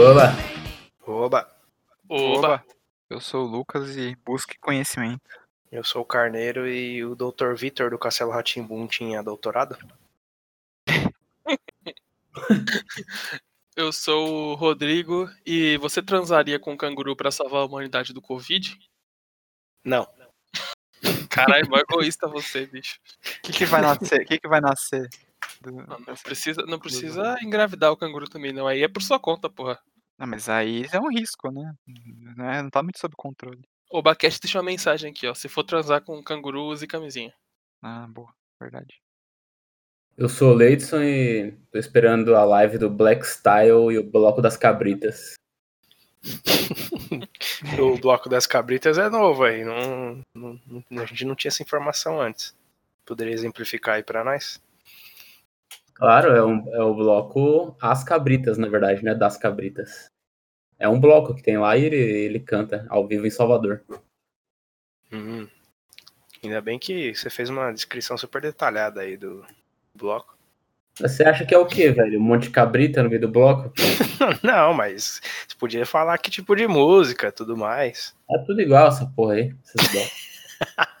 Oba! Oba! Oba! Eu sou o Lucas e busque conhecimento. Eu sou o Carneiro e o Dr. Vitor do Castelo Ratimbum tinha doutorado? Eu sou o Rodrigo e você transaria com um canguru pra salvar a humanidade do Covid? Não. Caralho, mó egoísta você, bicho. O que, que vai nascer? O que, que vai nascer? Do- Não, não precisa, não precisa engravidar o canguru também, não. Aí é por sua conta, porra. Não, mas aí é um risco, né? Não, é- não tá muito sob controle. O Baquete deixou uma mensagem aqui, ó. Se for transar com canguru, use camisinha. Ah, boa, verdade. Eu sou o Leidson e tô esperando a live do Black Style e o Bloco das Cabritas. O Bloco das Cabritas é novo aí. Não, não- não- a gente não tinha essa informação antes. Poderia exemplificar aí pra nós? Claro, é, um, é o bloco As Cabritas, na verdade, né? Das Cabritas. É um bloco que tem lá e ele, ele canta ao vivo em Salvador. Hum. Ainda bem que você fez uma descrição super detalhada aí do bloco. Você acha que é o quê, velho? Um monte de cabrita no meio do bloco? Não, mas você podia falar que tipo de música, tudo mais. É tudo igual essa porra aí. Esses blocos.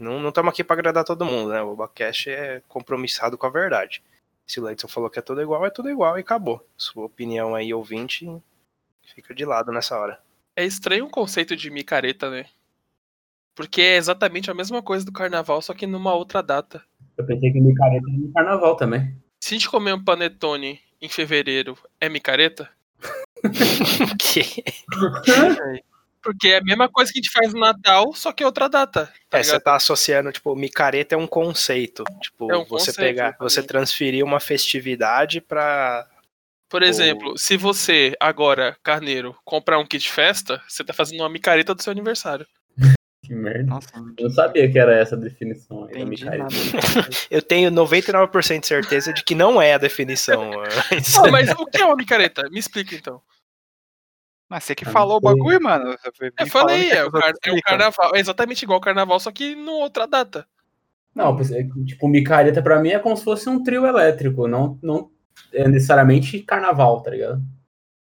Não estamos aqui pra agradar todo mundo, né? O Obacast é compromissado com a verdade. Se o Leidson falou que é tudo igual, é tudo igual e acabou. Sua opinião aí, ouvinte, fica de lado nessa hora. É estranho o conceito de micareta, né? Porque é exatamente a mesma coisa do carnaval, só que numa outra data. Eu pensei que micareta era no carnaval também. Se a gente comer um panetone em fevereiro, é micareta? Que? Porque é a mesma coisa que a gente faz no Natal, só que é outra data. Tá É, você tá associando, tipo, micareta é um conceito. Tipo, É um você conceito, pegar, exatamente. você transferir uma festividade pra. Por exemplo, se você, agora, carneiro, comprar um kit festa, você tá fazendo uma micareta do seu aniversário. Que merda. Nossa, Eu não sabia que era essa a definição. Eu tenho 99% de certeza de que não é a definição. mas- Ah, mas o que é uma micareta? Me explica então. Mas você que Ah, falou o bagulho, mano. Eu falei, é as o, car- é o carnaval. É exatamente igual o carnaval, só que numa outra data. Não, que, tipo, micareta pra mim é como se fosse um trio elétrico, não, não é necessariamente carnaval, tá ligado?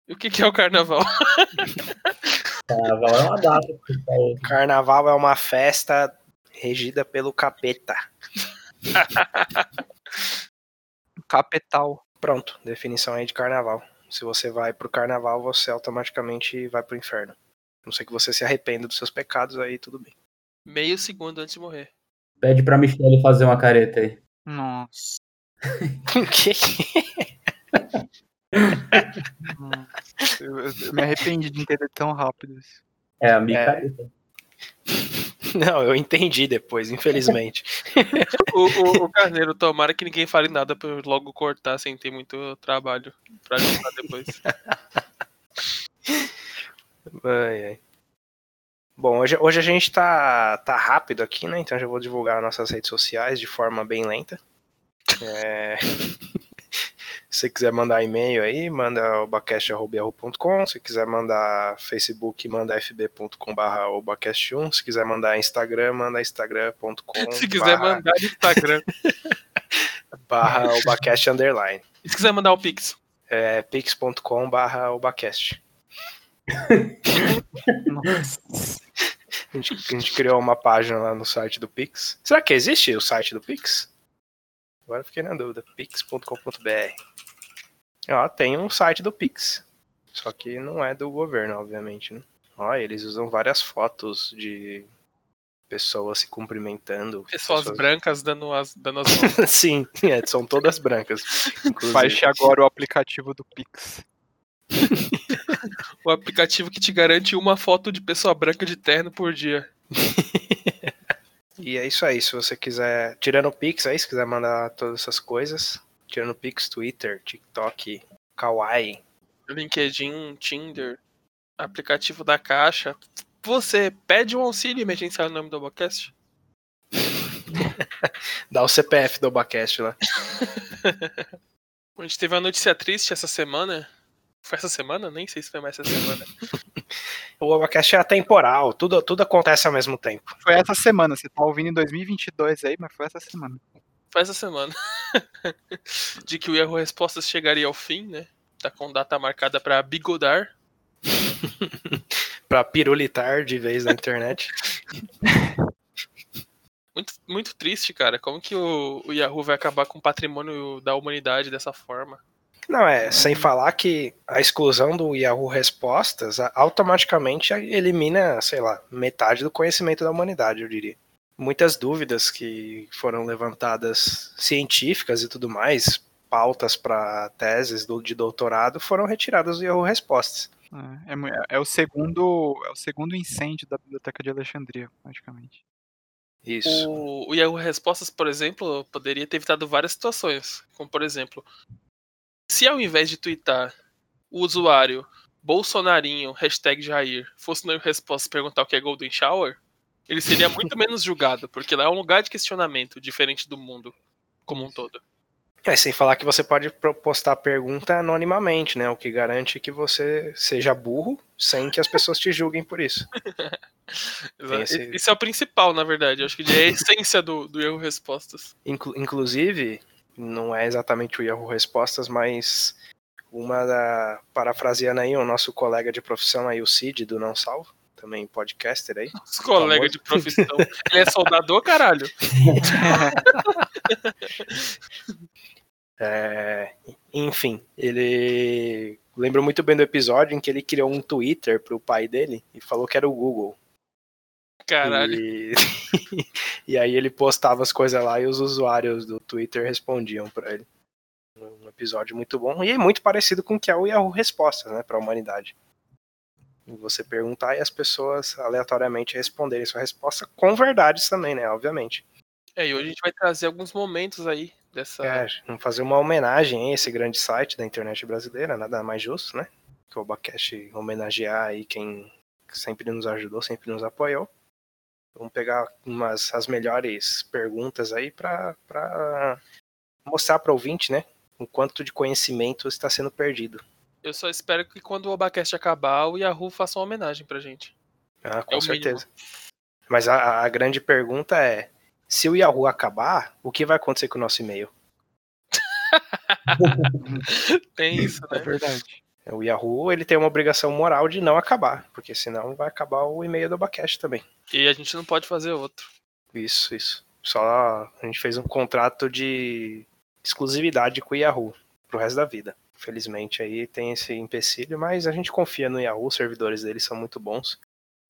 E o que, que é o carnaval? Carnaval é uma data. tá. Carnaval é uma festa regida pelo capeta. Capital. Pronto, definição aí de carnaval. Se você vai pro carnaval, você automaticamente vai pro inferno. A não sei que você se arrependa dos seus pecados, aí tudo bem. Meio segundo antes de morrer. Pede pra Michelle fazer uma careta aí. Nossa. Que? nossa. Eu, eu- me arrependi de entender tão rápido isso. É a micareta. Não, eu entendi depois, infelizmente. O, o, o carneiro, tomara que ninguém fale nada pra eu logo cortar sem ter muito trabalho pra juntar depois. Ai, ai. Bom, hoje, hoje a gente tá, tá rápido aqui, né? Então já vou divulgar nossas redes sociais de forma bem lenta. É, Se você quiser mandar e-mail aí, manda obacast.com. Se quiser mandar Facebook, manda fb.com.br obacast1. Se quiser mandar Instagram, manda instagram.com. Se quiser mandar Instagram. barra obacast underline. E se quiser mandar o Pix. É pix.com barra obacast. Nossa. A gente, a gente criou uma página lá no site do Pix. Será que existe o site do Pix? Agora eu fiquei na dúvida. pix.com.br. Ó, tem um site do Pix. Só que não é do governo, obviamente, né? Ó, eles usam várias fotos de pessoas se cumprimentando. Pessoas brancas dando as, dando as mãos. Sim, é, são todas brancas. Baixe agora o aplicativo do Pix. O aplicativo que te garante uma foto de pessoa branca de terno por dia. E é isso aí, se você quiser. Tirando o Pix aí, se quiser mandar todas essas coisas. Tirando Pix, Twitter, TikTok, Kawaii. LinkedIn, Tinder, aplicativo da Caixa. Você pede um auxílio emergencial no nome do Obacast? Dá o CPF do Obacast lá. A gente teve uma notícia triste essa semana. Foi essa semana? Nem sei se foi mais essa semana. O Obacast é atemporal, tudo, tudo acontece ao mesmo tempo. Foi essa semana, você tá ouvindo em 2022 aí, mas foi essa semana. Foi essa semana. De que o erro respostas chegaria ao fim, né? Tá com data marcada pra bigodar. Pra pirulitar de vez na internet. Muito, muito triste, cara. Como que o, o Yahoo vai acabar com o patrimônio da humanidade dessa forma? Não, é, sem falar que a exclusão do Yahoo Respostas automaticamente elimina, sei lá, metade do conhecimento da humanidade, eu diria. Muitas dúvidas que foram levantadas científicas e tudo mais, pautas para teses do- de doutorado, foram retiradas do Yahoo Respostas. É, é mu- é o segundo, é o segundo incêndio da Biblioteca de Alexandria, praticamente. Isso. O, o Yahoo Respostas, por exemplo, poderia ter evitado várias situações. Como, por exemplo, se ao invés de twittar o usuário Bolsonarinho, hashtag Jair, fosse no Yahoo Respostas perguntar o que é Golden Shower, ele seria muito menos julgado, porque lá é um lugar de questionamento diferente do mundo como um todo. É, sem falar que você pode postar a pergunta anonimamente, né? O que garante que você seja burro sem que as pessoas te julguem por isso. Esse- Isso é o principal, na verdade. Eu acho que é a essência do, do Yahoo Respostas. Inclu- inclusive, não é exatamente o Yahoo Respostas, mas uma da. Parafraseando aí o nosso colega de profissão aí, o Cid, do Não Salvo, também podcaster aí. Os colegas de profissão. Ele é soldador, caralho. É, enfim, ele. Lembro muito bem do episódio em que ele criou um Twitter pro pai dele e falou que era o Google. Caralho. E, e aí ele postava as coisas lá e os usuários do Twitter respondiam pra ele. Um episódio muito bom e é muito parecido com o que é o Yahoo Respostas, né, pra humanidade. Você perguntar e as pessoas aleatoriamente responderem sua resposta com verdades também, né, obviamente. É, e hoje a gente vai trazer alguns momentos aí dessa. É, vamos fazer uma homenagem a esse grande site da internet brasileira, nada mais justo, né? Que o Obacast homenagear aí quem sempre nos ajudou, sempre nos apoiou. Vamos pegar umas as melhores perguntas aí para mostrar para o ouvinte, né? O quanto de conhecimento está sendo perdido. Eu só espero que quando o Abacast acabar, o Yahoo faça uma homenagem pra gente. Ah, com É certeza. Mas a, a grande pergunta é: se o Yahoo acabar, o que vai acontecer com o nosso e-mail? Tem isso, É né? verdade. O Yahoo ele tem uma obrigação moral de não acabar, porque senão vai acabar o e-mail do Abacast também. E a gente não pode fazer outro. Isso, isso. Só a gente fez um contrato de exclusividade com o Yahoo pro resto da vida. Felizmente aí tem esse empecilho, mas a gente confia no Yahoo, os servidores deles são muito bons.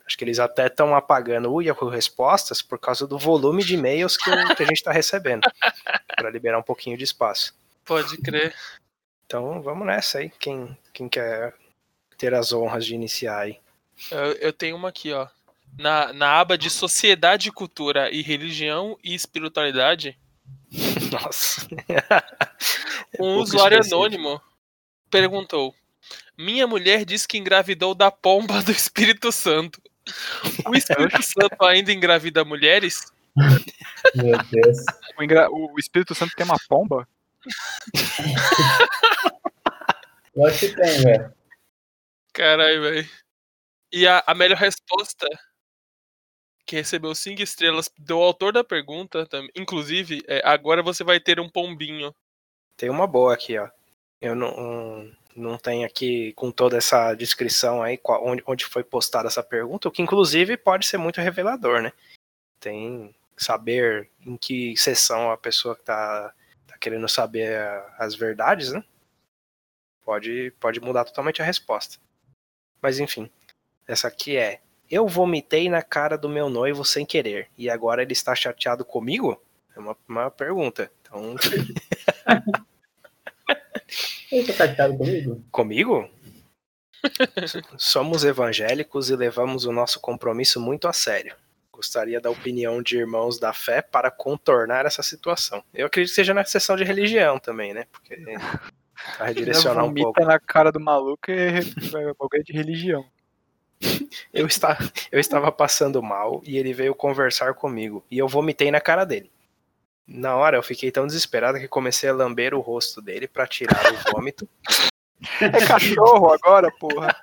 Acho que eles até estão apagando o Yahoo Respostas por causa do volume de e-mails que, que a gente está recebendo, para liberar um pouquinho de espaço. Pode crer. Então vamos nessa aí, quem, quem quer ter as honras de iniciar aí. Eu, eu tenho uma aqui, ó. Na, na aba de Sociedade, Cultura e Religião e Espiritualidade, Nossa. um pouco usuário específico. anônimo perguntou: Minha mulher disse que engravidou da pomba do Espírito Santo. O Espírito Santo ainda engravida mulheres? Meu Deus. O, engra- o Espírito Santo tem uma pomba? Eu acho que tem, velho. Caralho, velho. E a, a melhor resposta que recebeu cinco estrelas do autor da pergunta, inclusive, é, agora você vai ter um pombinho. Tem uma boa aqui, ó. Eu não, não tenho aqui com toda essa descrição aí qual- onde, onde foi postada essa pergunta, o que inclusive pode ser muito revelador, né? Tem saber em que sessão a pessoa que tá, querendo saber as verdades, né? Pode, pode mudar totalmente a resposta. Mas enfim, essa aqui é: Eu vomitei na cara do meu noivo sem querer e agora ele está chateado comigo? É uma, uma pergunta. Então, Ele tá chateado comigo? Comigo? Somos evangélicos e levamos o nosso compromisso muito a sério. Gostaria da opinião de irmãos da fé para contornar essa situação. Eu acredito que seja na sessão de religião também, né? Porque vai redirecionar um vomita pouco. na cara do maluco e é bagulho de religião. Eu, está, eu estava passando mal e ele veio conversar comigo. E eu vomitei na cara dele. Na hora eu fiquei tão desesperado que comecei a lamber o rosto dele para tirar o vômito. É cachorro agora, porra.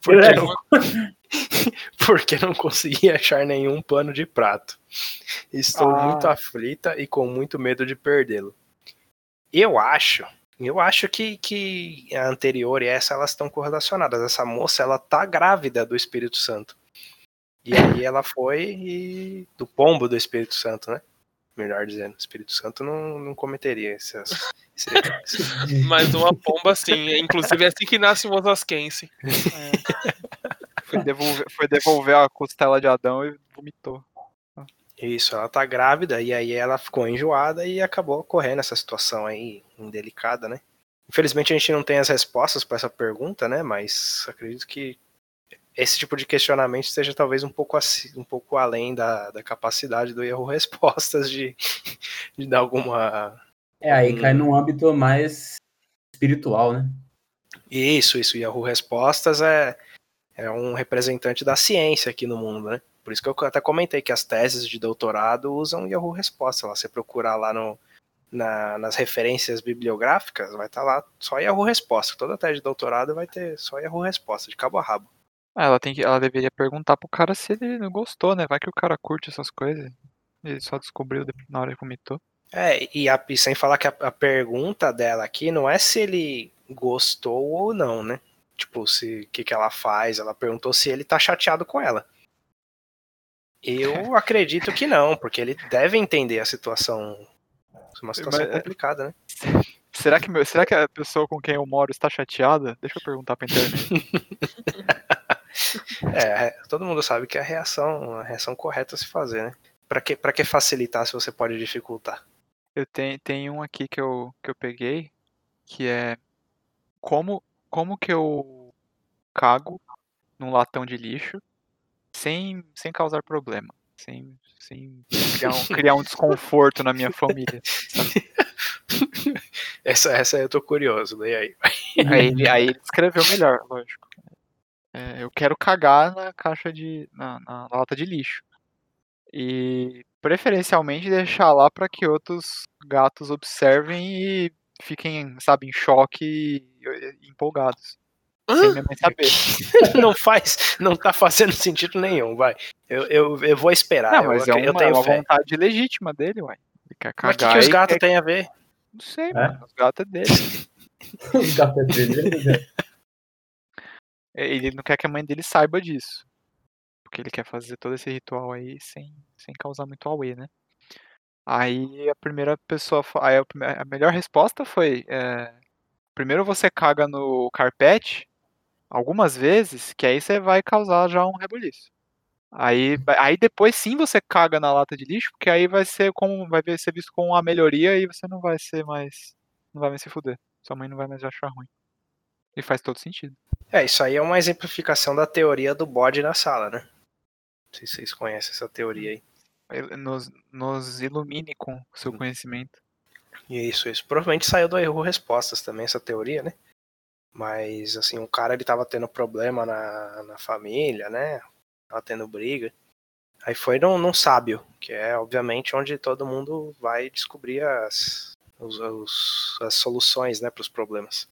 Porque não, porque não consegui achar nenhum pano de prato. Estou Ah. muito aflita e com muito medo de perdê-lo. Eu acho Eu acho que, que a anterior e essa elas estão correlacionadas. Essa moça ela tá grávida do Espírito Santo. E aí ela foi e, do pombo do Espírito Santo, né? Melhor dizendo, o Espírito Santo não, não cometeria essas, Mais uma pomba assim. Inclusive é assim que nasce o Osasquense. Foi devolver, foi devolver a costela de Adão e vomitou. Isso, ela tá grávida e aí ela ficou enjoada e acabou ocorrendo essa situação aí indelicada, né? Infelizmente a gente não tem as respostas para essa pergunta, né? Mas acredito que esse tipo de questionamento seja talvez um pouco, aci- um pouco além da, da capacidade do erro respostas de, de dar alguma. É, aí cai num âmbito mais espiritual, né? Isso, isso. Yahoo Respostas é, é um representante da ciência aqui no mundo, né? Por isso que eu até comentei que as teses de doutorado usam Yahoo Respostas. Lá você procurar lá no, na- nas referências bibliográficas, vai estar lá só Yahoo Resposta. Toda tese de doutorado vai ter só Yahoo Resposta, de cabo a rabo. Ah, Ela, tem que, ela deveria perguntar pro cara se ele não gostou, né? Vai que o cara curte essas coisas. Ele só descobriu depois- na hora que vomitou. É, e, a- e sem falar que a, a pergunta dela aqui não é se ele gostou ou não, né? Tipo, se o que, que ela faz. Ela perguntou se ele tá chateado com ela. Eu acredito que não, porque ele deve entender a situação. Uma situação Mas, é- complicada, né? Será que, meu- será que a pessoa com quem eu moro está chateada? Deixa eu perguntar pra internet. É, todo mundo sabe que é a reação, a reação correta a se fazer, né? Pra que, pra que facilitar se você pode dificultar? Eu tenho, tem um aqui que eu, que eu peguei, que é como, como que eu cago num latão de lixo sem, sem causar problema, sem, sem criar, um, criar um desconforto na minha família. Essa, essa eu tô curioso, daí aí. Aí ele, aí ele escreveu melhor, lógico. É, eu quero cagar na caixa de. na, na lata de lixo. E preferencialmente deixar lá para que outros gatos observem e fiquem, sabe, em choque e, e empolgados. Sem minha mãe saber. não faz, não tá fazendo sentido nenhum, vai. Eu, eu, eu vou esperar. Não, eu, mas é eu uma, é tenho uma vontade legítima dele, uai. Ele quer Mas o que, cagar. que os gatos quer- têm a ver? Não sei, mano. Os gatos é dele. Os gatos dele. Ele não quer que a mãe dele saiba disso. Porque ele quer fazer todo esse ritual aí sem, sem causar muito auê, né? Aí a primeira pessoa. Aí a, melhor resposta foi: é, primeiro você caga no carpete algumas vezes, que aí você vai causar já um rebuliço. Aí, vai- aí depois sim você caga na lata de lixo, porque aí vai ser como vai ser visto como uma melhoria e você não vai ser mais. Não vai mais se fuder. Sua mãe não vai mais achar ruim. E faz todo sentido. É, isso aí é uma exemplificação da teoria do bode na sala, né? Não sei se vocês conhecem essa teoria aí. Nos, nos ilumine com o seu Hum. conhecimento. Isso, isso. Provavelmente saiu do erro respostas também, essa teoria, né? Mas, assim, o cara, ele tava tendo problema na, na família, né? Tava tendo briga. Aí foi num, num sábio, que é, obviamente, onde todo mundo vai descobrir as, os- os- as soluções, né, pros problemas.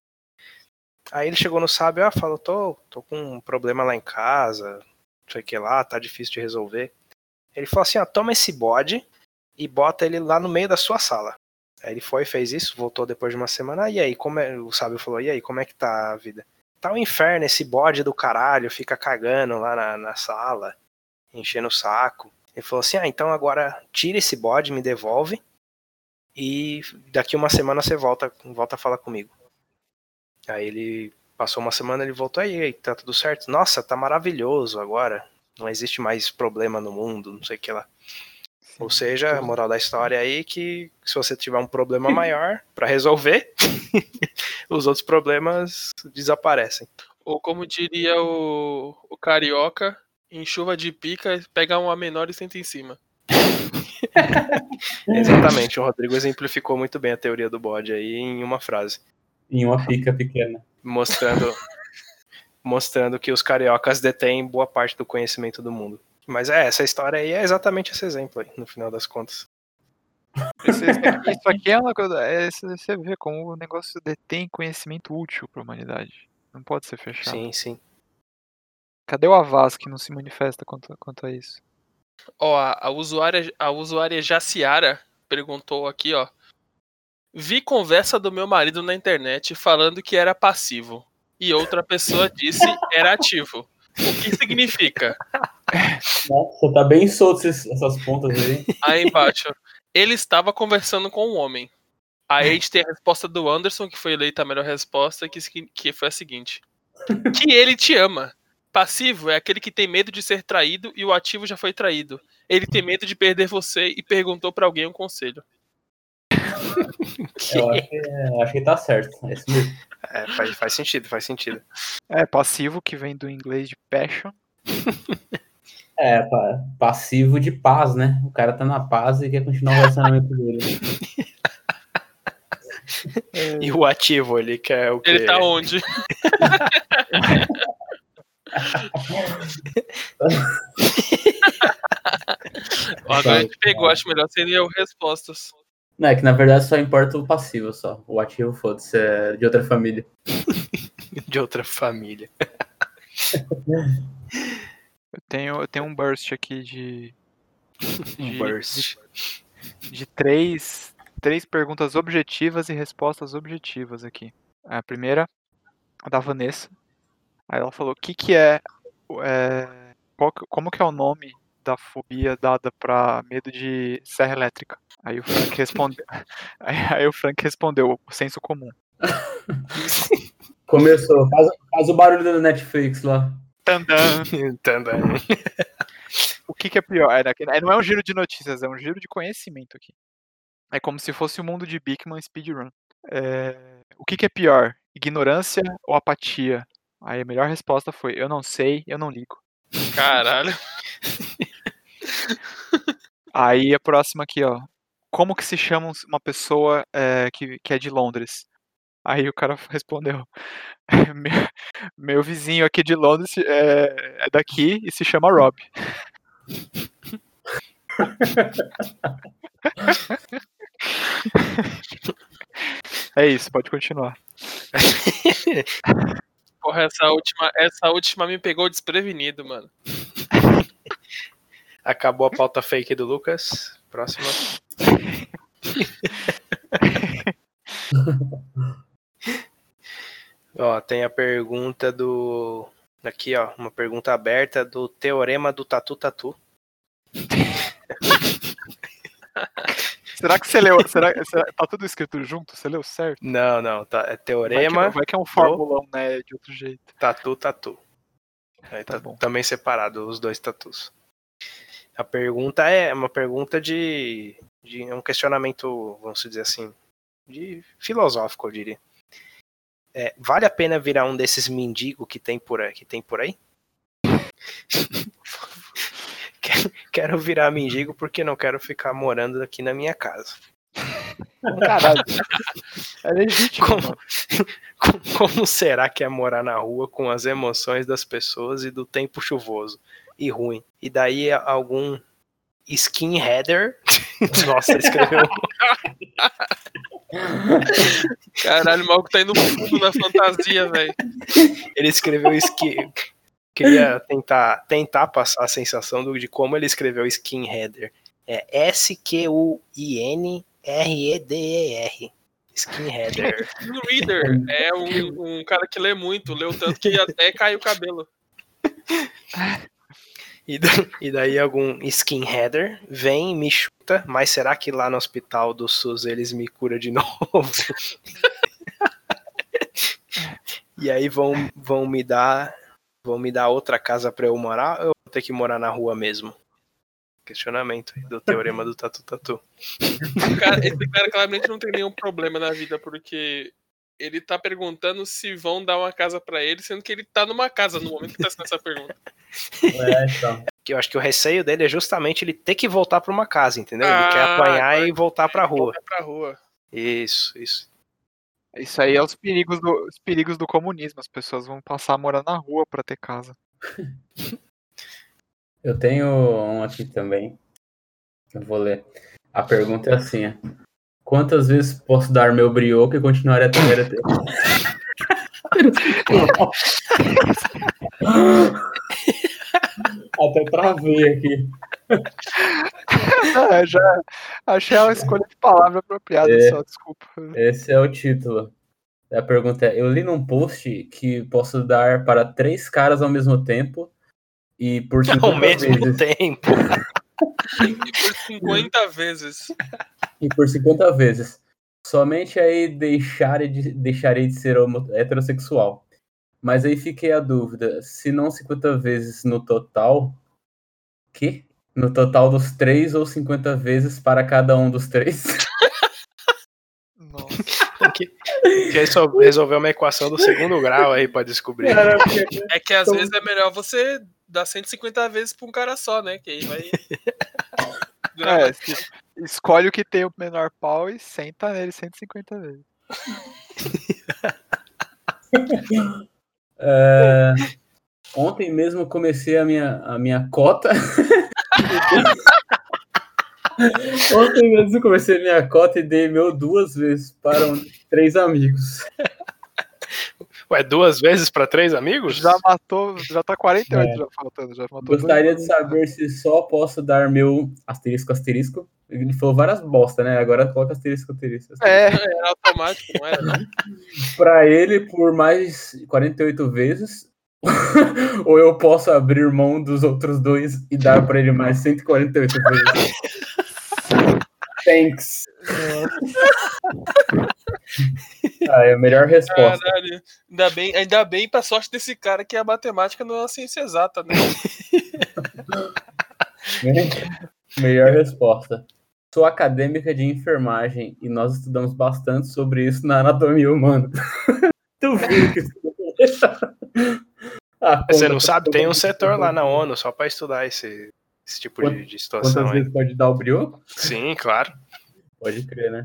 Aí ele chegou no sábio, ah, falou, tô, tô com um problema lá em casa, não sei o que lá, tá difícil de resolver. Ele falou assim, ah, toma esse bode e bota ele lá no meio da sua sala. Aí ele foi, fez isso, voltou depois de uma semana. Ah, e aí, como é. O sábio falou, e aí, como é que tá a vida? Tá um inferno, esse bode do caralho, fica cagando lá na, na sala, enchendo o saco. Ele falou assim: ah, então agora tira esse bode, me devolve. E daqui uma semana você volta, volta a falar comigo. Aí ele passou uma semana, ele voltou aí, aí, tá tudo certo? Nossa, tá maravilhoso agora. Não existe mais problema no mundo, não sei o que lá. Ou seja, a moral da história aí é que se você tiver um problema maior pra resolver, os outros problemas desaparecem. Ou como diria o, o carioca, em chuva de pica, pega uma menor e senta em cima. Exatamente, o Rodrigo exemplificou muito bem a teoria do bode aí em uma frase, Em uma pica pequena. mostrando mostrando que os cariocas detêm boa parte do conhecimento do mundo. Mas é, essa história aí é exatamente esse exemplo aí, no final das contas. Isso, isso aqui, é uma coisa. é, você vê como o negócio detém conhecimento útil para a humanidade. Não pode ser fechado. Sim, sim. Cadê o Avaz que não se manifesta quanto, quanto a isso? Ó, a, a usuária, a usuária Jaciara perguntou aqui, ó. Vi conversa do meu marido na internet falando que era passivo. E outra pessoa disse era ativo. O que significa? Nossa, tá bem solto esses- essas pontas aí. Aí embaixo. Ele estava conversando com um homem. Aí a gente tem a resposta do Anderson, que foi eleita a melhor resposta, que, que foi a seguinte: Que ele te ama. Passivo é aquele que tem medo de ser traído e o ativo já foi traído. Ele tem medo de perder você e perguntou pra alguém um conselho. Eu acho que, eu acho que tá certo. É isso mesmo. É, faz, faz sentido, faz sentido. É, passivo, que vem do inglês de passion. É, pa- passivo de paz, né? O cara tá na paz e quer continuar o relacionamento dele. E o ativo, ele quer o quê? Ele tá onde? Agora a gente pegou, acho melhor seria o respostas. Não, é que na verdade só importa o passivo só. O ativo, foda-se, é de outra família. De outra família. Eu tenho, eu tenho um burst aqui de, Um De- burst. de três, três perguntas objetivas e respostas objetivas aqui. A primeira, a da Vanessa. Aí ela falou: o que, que é, é, qual como que é o nome da fobia dada pra medo de serra elétrica? Aí o Frank respondeu. aí, aí o Frank respondeu: o senso comum. Começou. Faz, faz o barulho da Netflix lá. Tandam. Tandam. O que, que é pior? É, é, não é um giro de notícias, é um giro de conhecimento aqui. É como se fosse o mundo de Bigman Speedrun. É, o que, que é pior? Ignorância ou apatia? Aí a melhor resposta foi: eu não sei, eu não ligo. Caralho. Aí a próxima aqui, ó. Como que se chama um- uma pessoa é, que, que é de Londres? Aí o cara respondeu: meu, meu vizinho aqui de Londres é, é daqui e se chama Rob. É isso, pode continuar. Porra, essa última, essa última me pegou desprevenido, mano. Acabou a pauta fake do Lucas. Próxima. Ó, tem a pergunta do. Aqui, ó, uma pergunta aberta do Teorema do Tatu Tatu. Será que você leu? Será, será- tá tudo escrito junto? Você leu certo? Não, não, tá, é Vai que, Teorema vai que é um formulão, né? De outro jeito. Tatu Tatu. Aí Tá tá bom. também separado os dois tatus. A pergunta é uma pergunta de, de é um questionamento, vamos dizer assim, de filosófico, eu diria. É, vale a pena virar um desses mendigos que tem por aí? Que tem por aí? quero, virar mendigo porque não quero ficar morando aqui na minha casa. Caralho. É legítimo. Como- como será que é morar na rua com as emoções das pessoas e do tempo chuvoso e ruim? E daí algum skinheader. Nossa, ele escreveu. Caralho, o maluco tá indo fundo na fantasia, velho. Ele escreveu skin. Queria tentar, tentar passar a sensação do- de como ele escreveu skinheader. É S-Q-U-I-N-R-E-D-E-R. Skinheader. Um reader é um, um cara que lê muito, leu tanto que até cai o cabelo. E, e daí algum skinheader vem, me chuta, mas será que lá no hospital do SUS eles me curam de novo? e aí vão, vão me dar vão me dar outra casa pra eu morar ou eu vou ter que morar na rua mesmo? Questionamento do teorema do Tatu Tatu. Cara- esse cara claramente não tem nenhum problema na vida, porque ele tá perguntando se vão dar uma casa pra ele, sendo que ele tá numa casa no momento que tá fazendo essa pergunta. É, então. Que eu acho que o receio dele é justamente ele ter que voltar pra uma casa, entendeu? Ele Ah, quer apanhar agora- e voltar pra rua. Volta pra rua. Isso, isso. Isso aí é os perigos, do, os perigos do comunismo. As pessoas vão passar a morar na rua pra ter casa. Eu tenho um aqui também. Eu vou ler. A pergunta é assim: ó. Quantas vezes posso dar meu brioco e continuar a ter? a ter? Até travei aqui. É, já achei a escolha de palavra apropriada É. só, desculpa. Esse é o título. A pergunta é: eu li num post que posso dar para três caras ao mesmo tempo e por 50 Ao mesmo vezes. tempo. E por 50 vezes. E por 50 vezes. Somente aí deixarei de, deixarei de ser homo- heterossexual. Mas aí fiquei a dúvida: se não 50 vezes no total. Que? No total dos três ou 50 vezes para cada um dos três? Nossa. Que, que resol- resolver uma equação do segundo grau aí pra descobrir. É que às Então- vezes é melhor você dar 150 vezes pra um cara só, né? Que aí vai. É, se- escolhe o que tem o menor pau e senta nele 150 vezes. É, Ontem mesmo comecei a minha, a minha cota. Ontem mesmo comecei a minha cota e dei meu duas vezes para um- três amigos. Ué, duas vezes pra três amigos? Já matou, já tá 48 É. já faltando, já matou Gostaria dois. de saber se só posso dar meu asterisco, asterisco. Ele falou várias bosta, né? Agora coloca asterisco, asterisco. asterisco. É, Era automático, não era? Para ele por mais 48 vezes. Ou eu posso abrir mão dos outros dois e dar para ele mais 148 vezes. Thanks. Ah, é a melhor resposta. Caralho. Ainda bem, ainda bem pra sorte desse cara que a matemática não é uma ciência exata, né? Melhor resposta. Sou acadêmica de enfermagem e nós estudamos bastante sobre isso na anatomia humana. Duvido que isso- Ah, Você não sabe? Tem um setor lá na ONU só pra estudar esse, esse tipo de, de situação Quantas aí. vezes pode dar o brioco? Sim, claro. Pode crer, né?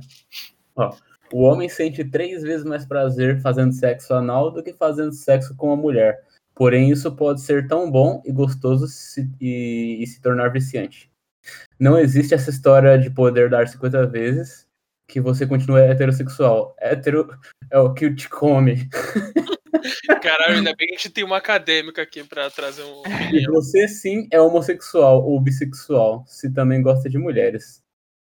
Ó, o homem sente três vezes mais prazer fazendo sexo anal do que fazendo sexo com a mulher. Porém, isso pode ser tão bom e gostoso se- e, e se tornar viciante. Não existe essa história de poder dar 50 vezes que você continua heterossexual. Hétero é o que te come. Caralho, ainda bem que a gente tem uma acadêmica aqui pra trazer um E opinião. você sim é homossexual ou bissexual, se também gosta de mulheres.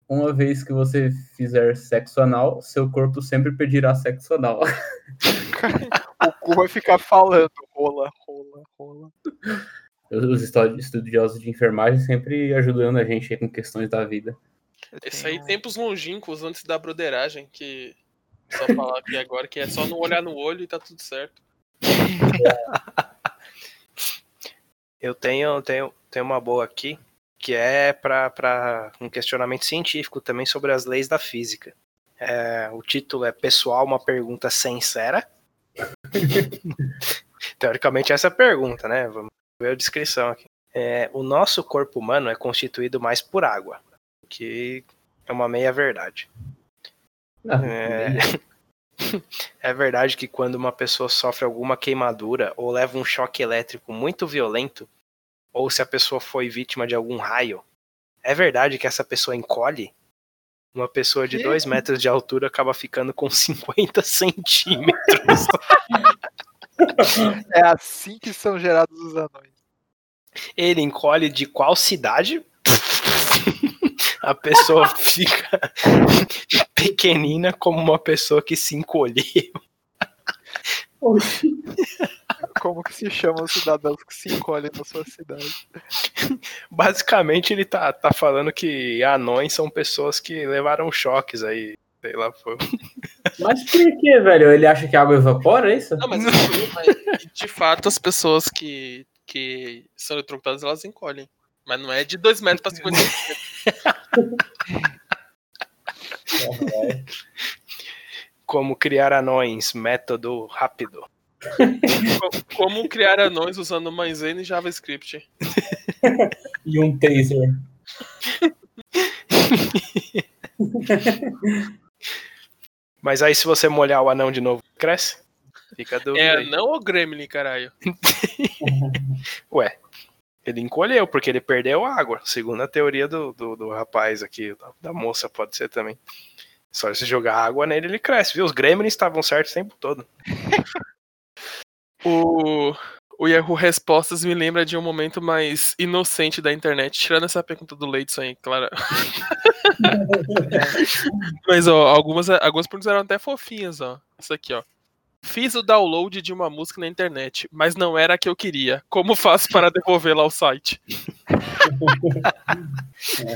Uma vez que você fizer sexo anal, seu corpo sempre pedirá sexo anal. o cu vai ficar falando. Rola, rola, rola. Os estu- estudiosos de enfermagem sempre ajudando a gente aí com questões da vida. Isso aí, tempos longínquos antes da broderagem, que. Só falar aqui agora que é só não olhar no olho e tá tudo certo. Eu tenho, tenho, tenho uma boa aqui, que é para um questionamento científico também sobre as leis da física. É, o título é Pessoal, uma pergunta sincera. Teoricamente, essa é a pergunta, né? Vamos ver a descrição aqui. É, o nosso corpo humano é constituído mais por água, que é uma meia-verdade. É... é verdade que quando uma pessoa sofre alguma queimadura ou leva um choque elétrico muito violento, ou se a pessoa foi vítima de algum raio, é verdade que essa pessoa encolhe? Uma pessoa de Quê? 2 metros de altura acaba ficando com 50 centímetros. É assim que são gerados os anões. Ele encolhe de qual cidade? A pessoa fica pequenina como uma pessoa que se encolheu. Como que se chamam os cidadãos que se encolhem na sua cidade? Basicamente, ele tá, tá falando que anões são pessoas que levaram choques aí. Sei lá, foi. Mas por que, velho? Ele acha que a água evapora, é isso? Não, mas, mas, de fato as pessoas que, que são eletrocutadas elas encolhem. Mas não é de 2 metros pra 50 centímetros. Como criar anões, método rápido. Co- Como criar anões usando maisena e JavaScript. E um taser. Mas aí, se você molhar o anão de novo, cresce? Fica a dúvida. É aí. não o Gremlin, caralho. Ué, ele encolheu porque ele perdeu água. Segundo a teoria do, do, do rapaz aqui, da, da moça, pode ser também. Só se jogar água nele, ele cresce, viu? Os gremlins estavam certos o tempo todo. O, O Yahoo Respostas me lembra de um momento mais inocente da internet, tirando essa pergunta do Leidson aí, claro. Mas, ó, algumas, algumas perguntas eram até fofinhas, ó. Isso aqui, ó. Fiz o download de uma música na internet, mas não era a que eu queria. Como faço para devolvê-la ao site? É.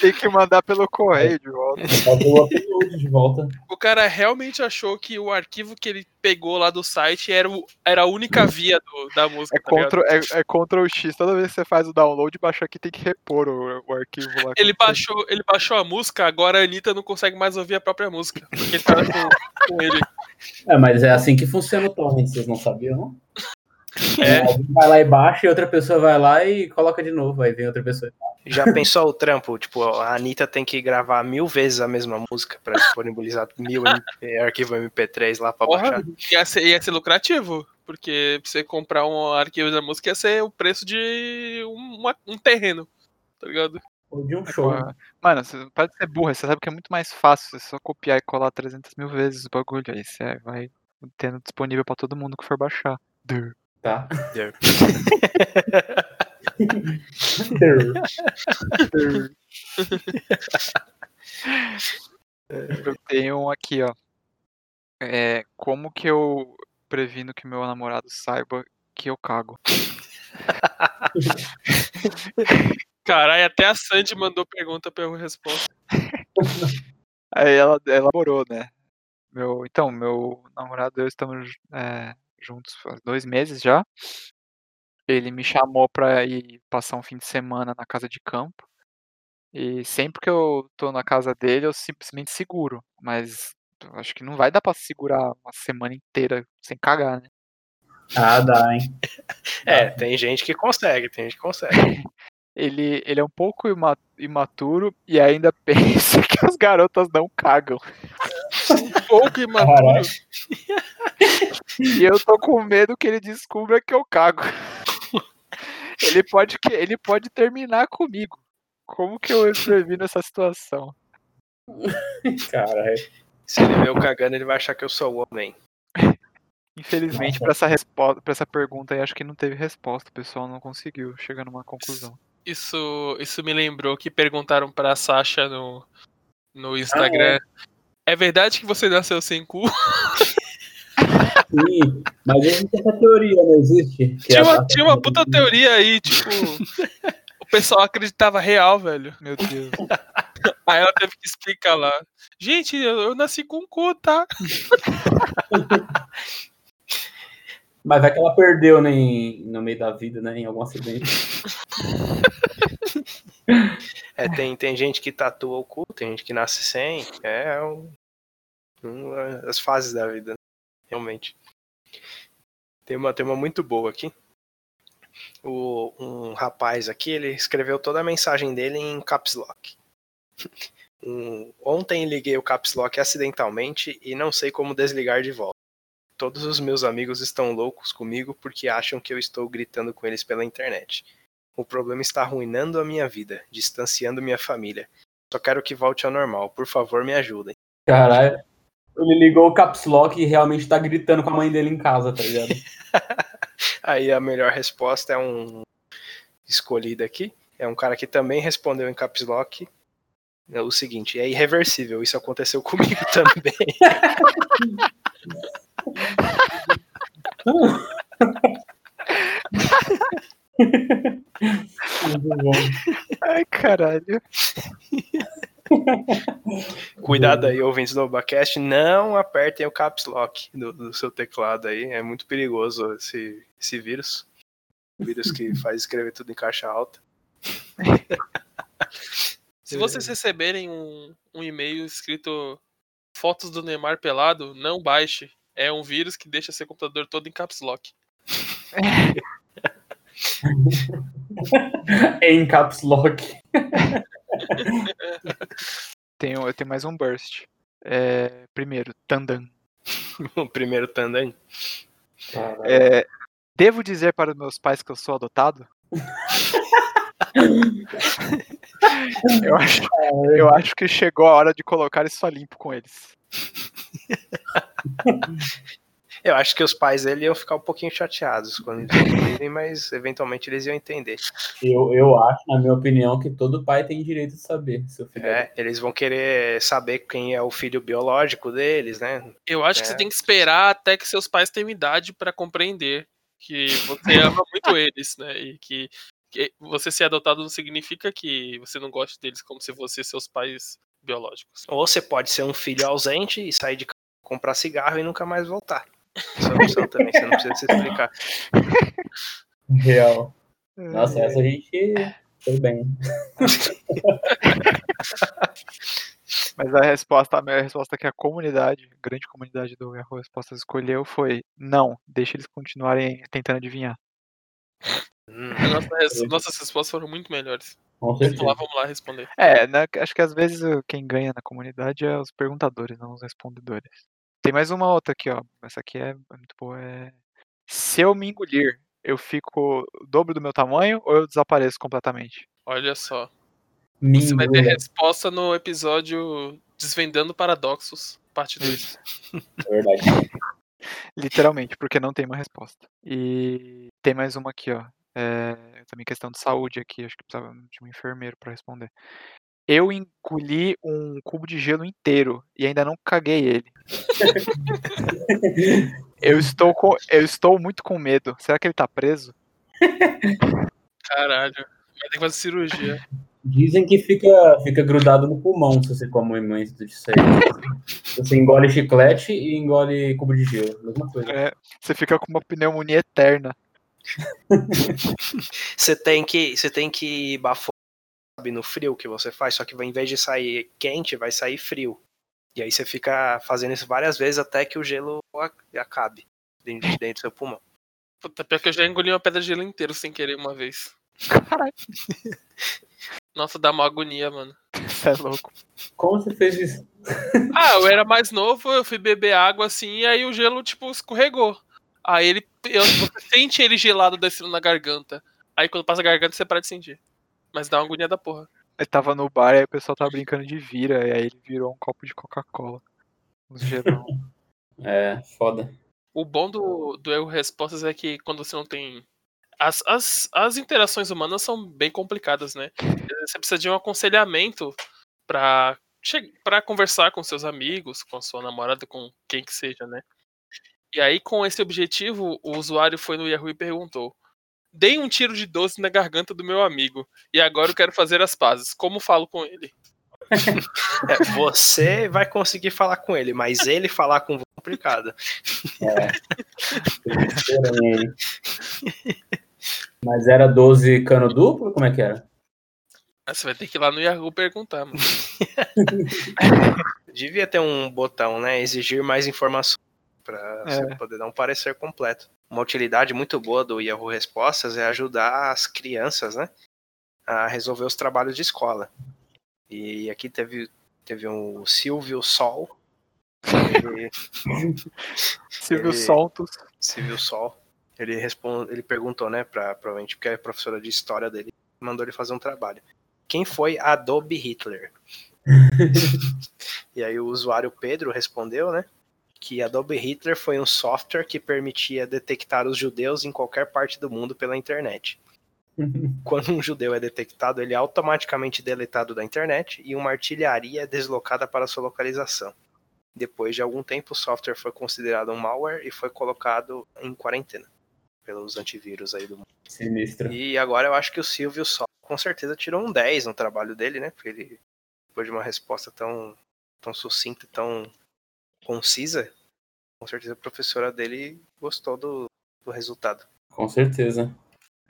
Tem que mandar pelo correio de volta. Faltou o upload de volta. O cara realmente achou que o arquivo que ele pegou lá do site era, o- era a única via do- da música. É tá? Ctrl, é, é Ctrl X. Toda vez que você faz o download, baixa aqui tem que repor o, o arquivo lá. Ele baixou, ele baixou a música, agora a Anitta não consegue mais ouvir a própria música. Porque tá com, com ele. É, mas é assim que funciona o torrent, vocês não sabiam, não? É. Vai lá e baixa e outra pessoa vai lá e coloca de novo, aí vem outra pessoa. Já pensou o trampo? Tipo, a Anitta tem que gravar mil vezes a mesma música pra disponibilizar mil MP, arquivo MP3 lá pra Porra, baixar. ia ser, ia ser lucrativo. Porque pra você comprar um arquivo da música ia ser o preço de um, uma- um terreno. Tá ligado? Ou de um show. Mano, Mano, você pode ser burra, você sabe que é muito mais fácil você só copiar e colar 300 mil vezes o bagulho. Aí você vai tendo disponível pra todo mundo que for baixar. Duh. Tá? Eu tenho um aqui, ó. É, como que eu previno que meu namorado saiba que eu cago? Caralho, até a Sandy mandou pergunta pra eu resposta. Aí ela elaborou, né? Meu, então, meu namorado e eu estamos é, juntos faz dois meses já. Ele me chamou pra ir passar um fim de semana na casa de campo. E sempre que eu tô na casa dele, eu simplesmente seguro. Mas acho que não vai dar pra segurar uma semana inteira sem cagar, né? Ah, dá, hein? É, tem gente que consegue, tem gente que consegue. Ele, ele é um pouco ima- imaturo e ainda pensa que as garotas não cagam. Um pouco imaturo. E eu tô com medo que ele descubra que eu cago. Ele pode, que- ele pode terminar comigo. Como que eu escrevi nessa situação? Caralho. Se ele vê eu cagando, ele vai achar que eu sou o homem. Infelizmente, pra essa, resposta, pra essa pergunta aí, acho que não teve resposta. O pessoal não conseguiu chegar numa conclusão. Isso, isso me lembrou que perguntaram pra Sasha no, no Instagram. é. Verdade que você nasceu sem cu? Sim, mas existe essa teoria, não existe? Que Tinha uma, tinha uma puta teoria aí, tipo. O pessoal acreditava real, velho. Meu Deus. Aí ela teve que explicar lá. Gente, eu, eu nasci com cu, tá? Mas vai que ela perdeu né, em- no meio da vida, né? Em algum acidente. É, tem, tem gente que tatua o cu, tem gente que nasce sem. É um, um, as fases da vida, realmente. Tem uma, tem uma muito boa aqui. O, um rapaz aqui, ele escreveu toda a mensagem dele em caps lock. Um, ontem liguei o caps lock acidentalmente e não sei como desligar de volta. Todos os meus amigos estão loucos comigo porque acham que eu estou gritando com eles pela internet. O problema está arruinando a minha vida, distanciando minha família. Só quero que volte ao normal. Por favor, me ajudem. Caralho. Ele ligou o caps lock e realmente tá gritando com a mãe dele em casa, tá ligado? Aí a melhor resposta é um escolhido aqui. É um cara que também respondeu em caps lock. É o seguinte, é irreversível. Isso aconteceu comigo também. Muito bom. Ai, caralho. Cuidado aí, ouvintes do Obacast, não apertem o caps lock do, do seu teclado aí. É muito perigoso esse, esse vírus. Vírus que faz escrever tudo em caixa alta. Se vocês receberem um, um e-mail escrito fotos do Neymar pelado, não baixe. É um vírus que deixa seu computador todo em caps lock. em caps lock. Tenho, eu tenho mais um burst. É, primeiro, Tandan. O primeiro Tandan. É, devo dizer para os meus pais que eu sou adotado? eu, acho, eu acho que chegou a hora de colocar isso a limpo com eles. Eu acho que os pais dele iam ficar um pouquinho chateados quando eles descobrirem, mas eventualmente eles iam entender. Eu, eu acho, na minha opinião, que todo pai tem direito de saber. Seu filho É, eles vão querer saber quem é o filho biológico deles, né? Eu acho que É. você tem que esperar até que seus pais tenham idade pra compreender que você ama muito eles, né? E que, que você ser adotado não significa que você não goste deles como se fossem seus pais biológicos. Ou você pode ser um filho ausente e sair de casa, comprar cigarro e nunca mais voltar. Essa é opção também, você não precisa se explicar. Real. Nossa, essa a gente foi bem. Mas a resposta, a minha resposta que a comunidade, a grande comunidade do Yahoo Respostas escolheu foi não, deixa eles continuarem tentando adivinhar. Hum, nossa nossas respostas foram muito melhores. Vamos lá, vamos lá responder. É, né, acho que às vezes o- quem ganha na comunidade é os perguntadores, não os respondedores. Tem mais uma outra aqui, ó. Essa aqui é muito boa. É... Se eu me engolir, eu fico o dobro do meu tamanho ou eu desapareço completamente? Olha só. Você vai ter resposta no episódio Desvendando Paradoxos, parte 2. É verdade. Literalmente, porque não tem uma resposta. E tem mais uma aqui, ó. É, também questão de saúde aqui, acho que precisava de um enfermeiro pra responder. Eu engoli um cubo de gelo inteiro e ainda não caguei ele. Eu estou, com, eu estou muito com medo. Será que ele tá preso? Caralho. Vai ter que fazer cirurgia. Dizem que fica, fica grudado no pulmão se você come muito disso aí. Você engole chiclete e engole cubo de gelo. Mesma coisa. É, você fica com uma pneumonia eterna. Você tem que, você tem que bafar sabe, no frio que você faz, só que ao invés de sair quente, vai sair frio. E aí você fica fazendo isso várias vezes até que o gelo acabe dentro, de dentro do seu pulmão. Puta, pior que eu já engoli uma pedra de gelo inteiro sem querer uma vez. Caralho, Nossa, dá uma agonia, mano. você é louco. Como você fez isso? Ah, eu era mais novo, eu fui beber água assim, e aí o gelo, tipo, escorregou. Aí ele. Eu, você sente ele gelado descendo na garganta. Aí quando passa a garganta, você para de sentir. Mas dá uma agonia da porra. Ele tava no bar e aí o pessoal tava brincando de vira, e aí ele virou um copo de Coca-Cola. Uns gelão. É, foda. O bom do, do erro respostas é que quando você não tem. As, as, as interações humanas são bem complicadas, né? Você precisa de um aconselhamento pra, che- pra conversar com seus amigos, com a sua namorada, com quem que seja, né? E aí, com esse objetivo, o usuário foi no Yahoo e perguntou: Dei um tiro de doce na garganta do meu amigo, e agora eu quero fazer as pazes. Como falo com ele? É, você vai conseguir falar com ele, mas ele falar com você é complicado. Porém, Mas era 12 cano duplo? Como é que era? Aí Você vai ter que ir lá no Yahoo perguntar, mano. Devia ter um botão, né? Exigir mais informações para É. você poder dar um parecer completo. Uma utilidade muito boa do Yahoo Respostas é ajudar as crianças, né? A resolver os trabalhos de escola. E aqui teve, teve um Silvio Sol. Ele, Silvio Ele- Soltos. Silvio Sol. Ele, respond, ele perguntou, né, pra, provavelmente porque é professora de história dele, mandou ele fazer um trabalho. Quem foi Adobe Hitler? e aí o usuário Pedro respondeu, né, que Adobe Hitler foi um software que permitia detectar os judeus em qualquer parte do mundo pela internet. Quando um judeu é detectado, ele é automaticamente deletado da internet e uma artilharia é deslocada para sua localização. Depois de algum tempo, o software foi considerado um malware e foi colocado em quarentena pelos antivírus aí do mundo. Sinistro. E agora eu acho que o Silvio só com certeza tirou um 10 no trabalho dele, né? Porque ele, depois de uma resposta tão, tão sucinta e tão concisa, com certeza a professora dele gostou do, do resultado. Com certeza.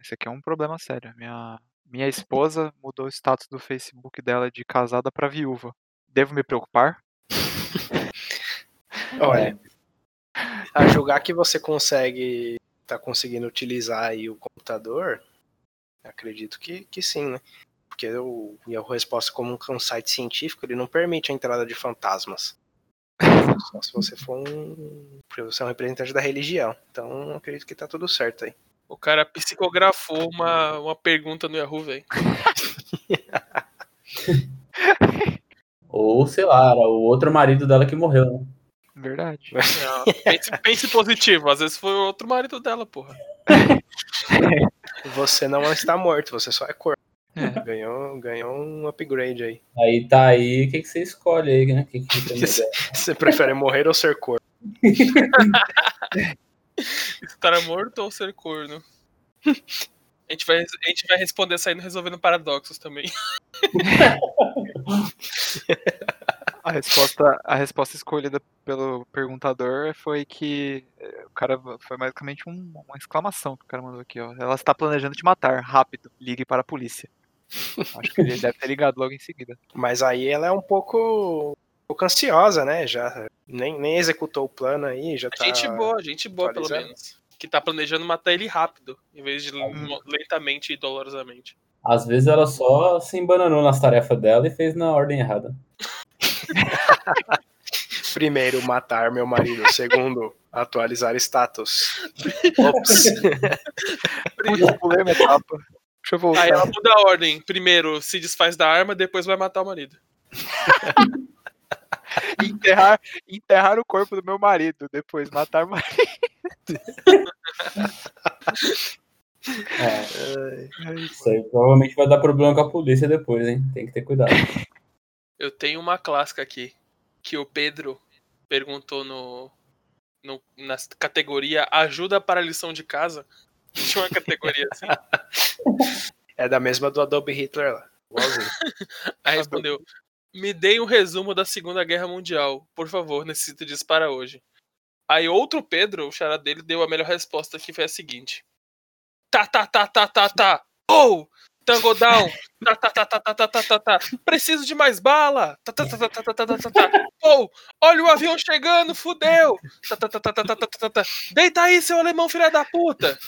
Esse aqui é um problema sério. Minha, minha esposa mudou o status do Facebook dela de casada pra viúva. Devo me preocupar? Olha, a julgar que você consegue, tá conseguindo utilizar aí o computador, acredito que, que sim, né? Porque o Yahoo Resposta, como um- um site científico, ele não permite a entrada de fantasmas. Só se você for um. porque Você é um representante da religião. Então acredito que tá tudo certo aí. O cara psicografou uma, uma pergunta no Yahoo, velho. Ou, sei lá, era o outro marido dela que morreu, né? Verdade. Não, pense, pense positivo, às vezes foi outro marido dela, porra. Você não está morto, você só é corpo. É. Ganhou, ganhou um upgrade aí. Aí tá aí, o que, que você escolhe aí, né? Que que ideia? Você prefere morrer ou ser corpo? Estar morto ou ser corno? A gente vai, a gente vai responder saindo resolvendo paradoxos também. A resposta, a resposta escolhida pelo perguntador foi que eh, o cara foi basicamente um- uma exclamação que o cara mandou aqui, ó. Ela está planejando te matar, rápido, ligue para a polícia. Acho que ele deve ter ligado logo em seguida. Mas aí ela é um pouco, um pouco ansiosa, né? Já nem, nem executou o plano aí, já tá. Gente boa, gente boa, pelo menos. Que tá planejando matar ele rápido, em vez de mo- lentamente e dolorosamente. Às vezes ela só se embananou nas tarefas dela e fez na ordem errada. Primeiro, matar meu marido. Segundo, atualizar status. Ops. Pulei uma etapa. Deixa eu voltar. Aí ela muda a ordem. Primeiro se desfaz da arma, depois vai matar o marido. Enterrar, enterrar o corpo do meu marido, depois matar o marido. É, isso aí provavelmente vai dar problema com a polícia depois, hein? Tem que ter cuidado. Eu tenho uma clássica aqui, que o Pedro perguntou no, no na categoria ajuda para a lição de casa. Tinha uma categoria assim. É da mesma do Adobe Hitler lá. Aí respondeu: Me dei um resumo da Segunda Guerra Mundial. Por favor, necessito disso para hoje. Aí outro Pedro, o chará dele, deu a melhor resposta que foi a seguinte: Tá, tá, tá, tá, tá, tá. Oh! Tango down. Tá, tá, tá, tá, tá, tá, tá, tá. Preciso de mais bala. Tá, tá, tá, tá, tá, tá, tá, tá, Oh, olha o avião chegando, fudeu. Tá, tá, tá, tá, tá, tá, tá, tá. Deita aí, seu alemão filha da puta.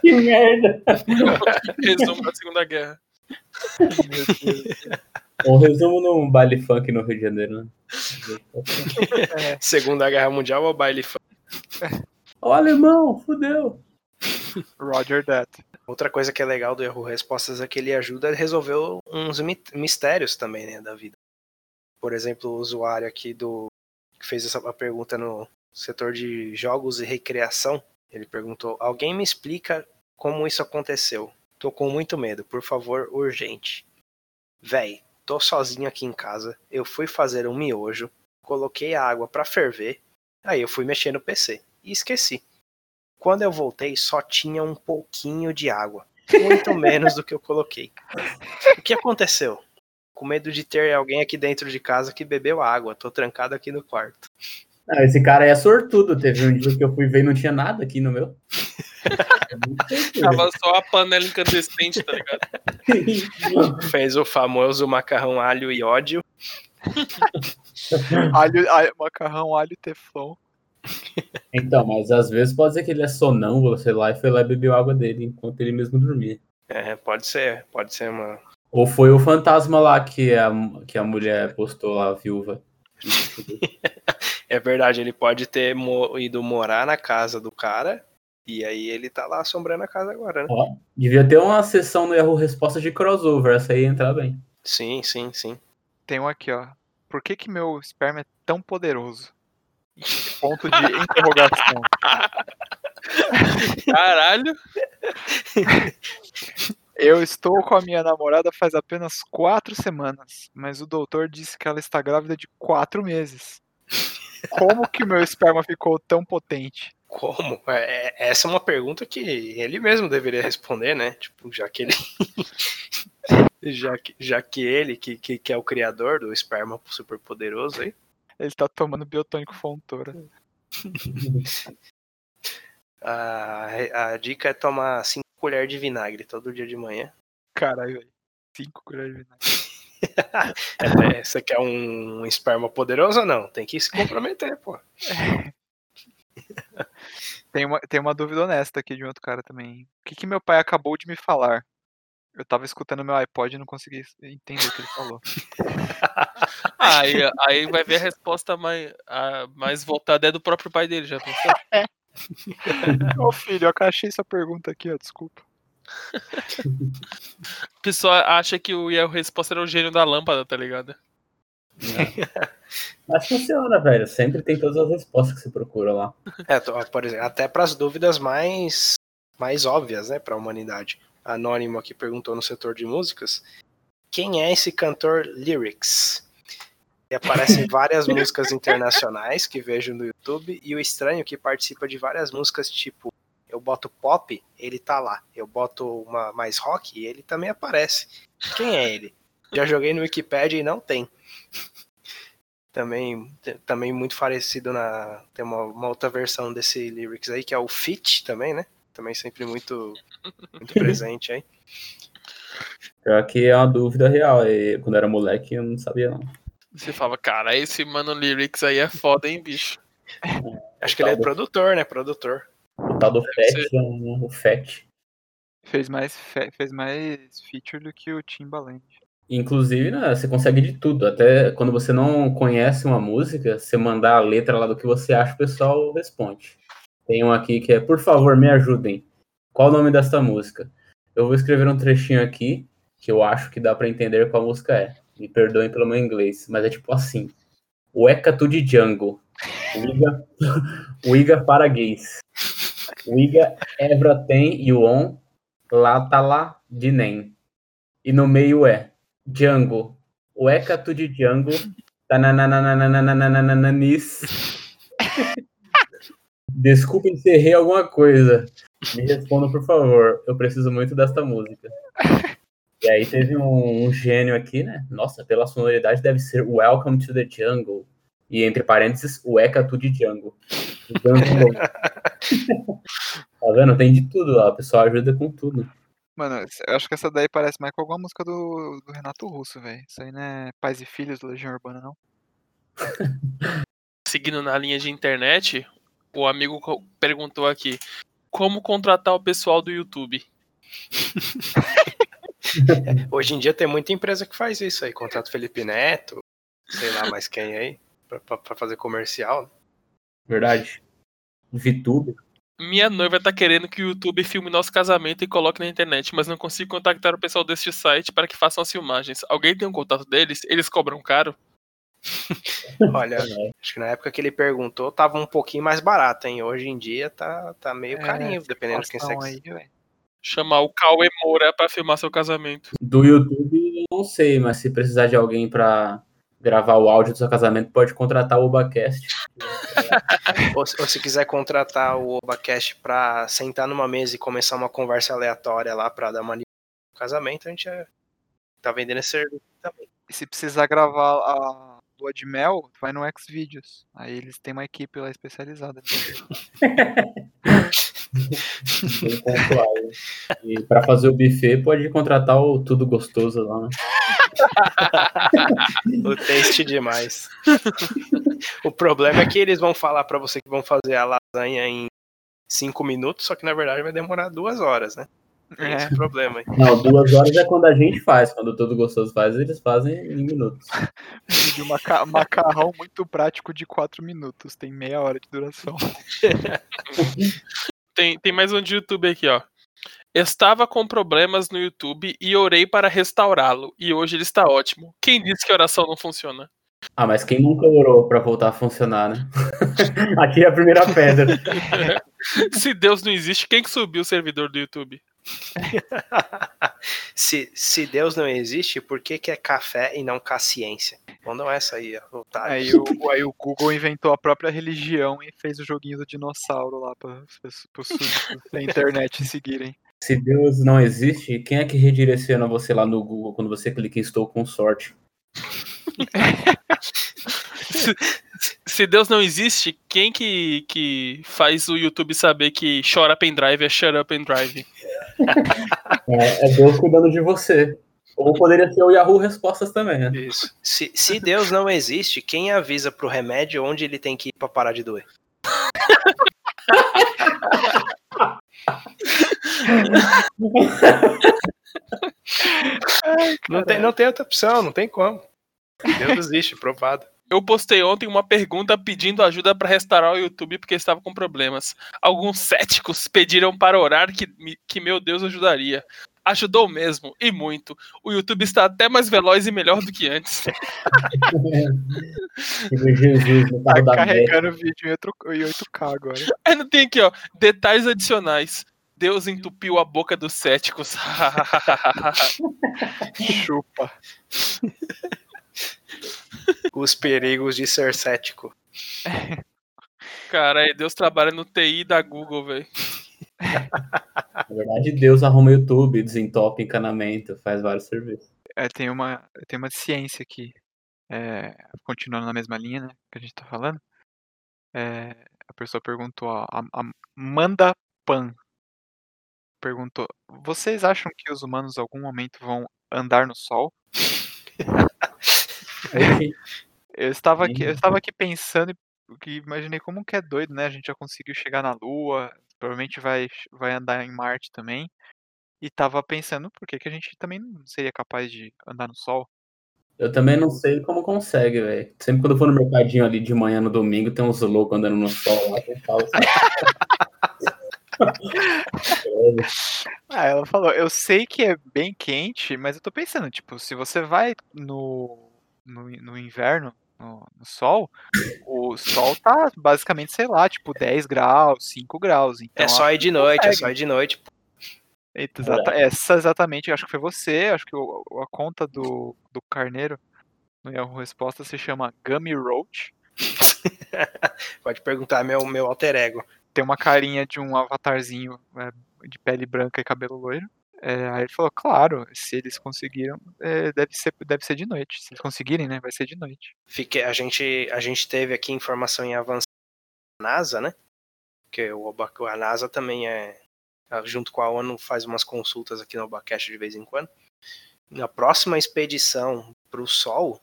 Que merda. Resumo da Segunda Guerra. Um resumo num baile funk no Rio de Janeiro, né? Segunda Guerra Mundial ou baile funk? O alemão, fudeu. Roger that. Outra coisa que é legal do Erro Respostas é que ele ajuda a resolver uns mi- mistérios também, né, da vida. Por exemplo, o usuário aqui do que fez essa pergunta no setor de jogos e recreação, ele perguntou: "Alguém me explica como isso aconteceu? Tô com muito medo, por favor, urgente." Véi, tô sozinho aqui em casa. Eu fui fazer um miojo, coloquei a água pra ferver, aí eu fui mexer no PC e esqueci. Quando eu voltei, só tinha um pouquinho de água. Muito menos do que eu coloquei. O que aconteceu? Com medo de ter alguém aqui dentro de casa que bebeu água. Tô trancado aqui no quarto. Ah, esse cara aí é sortudo. Teve um dia que eu fui ver e não tinha nada aqui no meu. Tava só a panela incandescente, tá ligado? Fez o famoso macarrão alho e ódio. Alho, alho- macarrão, alho e teflon. Então, mas às vezes pode ser que ele é sonâmbulo, sei lá, e foi lá e bebeu água dele enquanto ele mesmo dormia. É, pode ser, pode ser uma. Ou foi o fantasma lá que a, que a mulher postou lá, a viúva. É verdade, ele pode ter mo- ido morar na casa do cara. E aí ele tá lá assombrando a casa agora, né? Ó, devia ter uma sessão no erro resposta de crossover, essa aí ia entrar bem. Sim, sim, sim. Tem um aqui, ó. Por que que meu esperma é tão poderoso? Ponto de interrogação. Caralho. Eu estou com a minha namorada faz apenas quatro semanas, mas o doutor disse que ela está grávida de quatro meses. Como que o meu esperma ficou tão potente? Como? É, essa é uma pergunta que ele mesmo deveria responder, né? Tipo, já que ele. já, que, já que ele, que, que, que é o criador do esperma super poderoso aí. Ele tá tomando biotônico fontora. A, a dica é tomar 5 colheres de vinagre todo dia de manhã. Caralho, velho. Cinco colheres de vinagre. É, Você quer um esperma poderoso ou não? Tem que se comprometer, pô. Tem uma, tem uma dúvida honesta aqui de um outro cara também. O que, que meu pai acabou de me falar? Eu tava escutando meu iPod e não consegui entender o que ele falou. Aí, aí vai ver a resposta mais, a, mais voltada é do próprio pai dele, já pensou? Ô filho, eu achei essa pergunta aqui, ó, desculpa. A pessoa acha que o Yahoo Resposta era o gênio da lâmpada, tá ligado? Mas funciona, velho. Sempre tem todas as respostas que você procura lá. É, por exemplo, até para as dúvidas mais, mais óbvias, né, para a humanidade. Anônimo aqui perguntou no setor de músicas: quem é esse cantor Lyrics? E aparecem várias músicas internacionais que vejo no YouTube, e o estranho é que participa de várias músicas, tipo, eu boto pop, ele tá lá. Eu boto uma mais rock, ele também aparece. Quem é ele? Já joguei no Wikipedia e não tem. Também, também muito parecido na. Tem uma, uma outra versão desse lyrics aí, que é o Fit também, né? Também sempre muito, muito presente aí. Pior que é uma dúvida real. E quando era moleque, eu não sabia, não. Você fala, cara, esse mano lyrics aí é foda, hein, bicho. Acho que ele é produtor, né? Produtor. O tal do Fat, ser. o Fat. Fez mais, fe- fez mais feature do que o Timbaland. Inclusive, né, você consegue de tudo. Até quando você não conhece uma música, você mandar a letra lá do que você acha, o pessoal responde. Tem um aqui que é, por favor, me ajudem. Qual o nome desta música? Eu vou escrever um trechinho aqui que eu acho que dá pra entender qual música é. Me perdoem pelo meu inglês, mas é tipo assim. Weka tu de Jungle. Wiga, Wiga para gays. Wiga Evra tem e o on. Lá tá de nem. E no meio é Django. Weka tu de Django. Tanananananananananis. Desculpem se errei alguma coisa. Me respondam, por favor. Eu preciso muito desta música. E aí teve um, um gênio aqui, né? Nossa, pela sonoridade deve ser Welcome to the Jungle. E entre parênteses, Weka tu de Django. Django. tá vendo? Tem de tudo lá. O pessoal ajuda com tudo. Mano, eu acho que essa daí parece mais com alguma música do, do Renato Russo, velho. Isso aí não é Pais e Filhos do Legião Urbana, não. Seguindo na linha de internet, o amigo perguntou aqui: como contratar o pessoal do YouTube? Hoje em dia tem muita empresa que faz isso aí. Contrata o Felipe Neto, sei lá mais quem aí, pra fazer comercial. Verdade. VTube. Minha noiva tá querendo que o YouTube filme nosso casamento e coloque na internet, mas não consigo contactar o pessoal deste site para que façam as filmagens. Alguém tem um contato deles? Eles cobram caro? Olha, acho que na época que ele perguntou tava um pouquinho mais barato, hein? Hoje em dia tá, tá meio É, carinho, dependendo de quem Situação segue. Chamar o Cauê Moura pra filmar seu casamento. Do YouTube, eu não sei, mas se precisar de alguém pra gravar o áudio do seu casamento, pode contratar o Obacast. Ou, se- ou se quiser contratar o Obacast pra sentar numa mesa e começar uma conversa aleatória lá pra dar uma no casamento, a gente é- tá vendendo esse serviço também. E se precisar gravar a lua de mel, vai no Xvideos. Aí eles têm uma equipe lá especializada. E pra fazer o buffet, pode contratar o Tudo Gostoso lá, né? O taste demais. o problema é que eles vão falar pra você que vão fazer a lasanha em cinco minutos, só que na verdade vai demorar duas horas, né? Tem esse É. problema aí. Não, duas horas é quando a gente faz. Quando o Tudo Gostoso faz, eles fazem em minutos. De um maca- macarrão muito prático de 4 minutos. Tem meia hora de duração. Tem, tem mais um de YouTube aqui, ó. Estava com problemas no YouTube e orei para restaurá-lo. E hoje ele está ótimo. Quem disse que a oração não funciona? Ah, mas quem nunca orou pra voltar a funcionar, né? Aqui é a primeira pedra. Se Deus não existe, quem que subiu o servidor do YouTube? se, se Deus não existe, por que, que é café e não caciência? Mandam essa aí, ó. Aí o, aí o Google inventou a própria religião e fez o joguinho do dinossauro lá para da internet seguirem. Se Deus não existe, quem é que redireciona você lá no Google quando você clica em Estou com sorte? Se, se Deus não existe, quem que, que faz o YouTube saber que chora pendrive é shut up and drive? É, é Deus cuidando de você. Ou poderia ser o Yahoo Respostas também, né? Isso. Se, se Deus não existe, quem avisa pro remédio onde ele tem que ir pra parar de doer? Não tem, não tem outra opção, não tem como. Deus existe, provado. Eu postei ontem uma pergunta pedindo ajuda para restaurar o YouTube porque estava com problemas. Alguns céticos pediram para orar que, que meu Deus ajudaria. Ajudou mesmo, e muito. O YouTube está até mais veloz e melhor do que antes. Jesus Tá carregando o vídeo em 8- em 8K agora. Aí não tem aqui, ó. Detalhes adicionais. Deus entupiu a boca dos céticos. Chupa. Os perigos de ser cético. Cara, Deus trabalha no TI da Google, velho. Na verdade, Deus arruma YouTube, desentope encanamento, faz vários serviços. É, tem uma, tem uma de ciência aqui. É, continuando na mesma linha, né? Que a gente tá falando. É, a pessoa perguntou, ó, a, a Manda Pan perguntou: Vocês acham que os humanos em algum momento vão andar no sol? Eu estava aqui, eu estava aqui pensando que imaginei como que é doido, né? A gente já conseguiu chegar na Lua, provavelmente vai, vai andar em Marte também. E tava pensando por que, que a gente também não seria capaz de andar no Sol. Eu também não sei como consegue, velho. Sempre quando eu vou no mercadinho ali de manhã no domingo, tem uns loucos andando no sol lá. Ah, ela falou, eu sei que é bem quente, mas eu tô pensando, tipo, se você vai no, no, no inverno, no, no sol, o sol tá basicamente, sei lá, tipo 10 graus, 5 graus. Então, É só ir de noite, é consegue. só ir de noite. Eita, exata- essa exatamente, acho que foi você, acho que o- a conta do, do Carneiro no Yahoo Resposta se chama Gummy Roach. Pode perguntar meu, meu alter ego. Tem uma carinha de um avatarzinho é, de pele branca e cabelo loiro. É, aí ele falou, claro, se eles conseguiram, é, deve, ser, deve ser de noite. Se eles conseguirem, né, vai ser de noite. Fique, a, gente, a gente teve aqui informação em avanço da NASA, né? Que o, Oba- a NASA também é, junto com a ONU, faz umas consultas aqui no Obacast de vez em quando. Na próxima expedição para o Sol,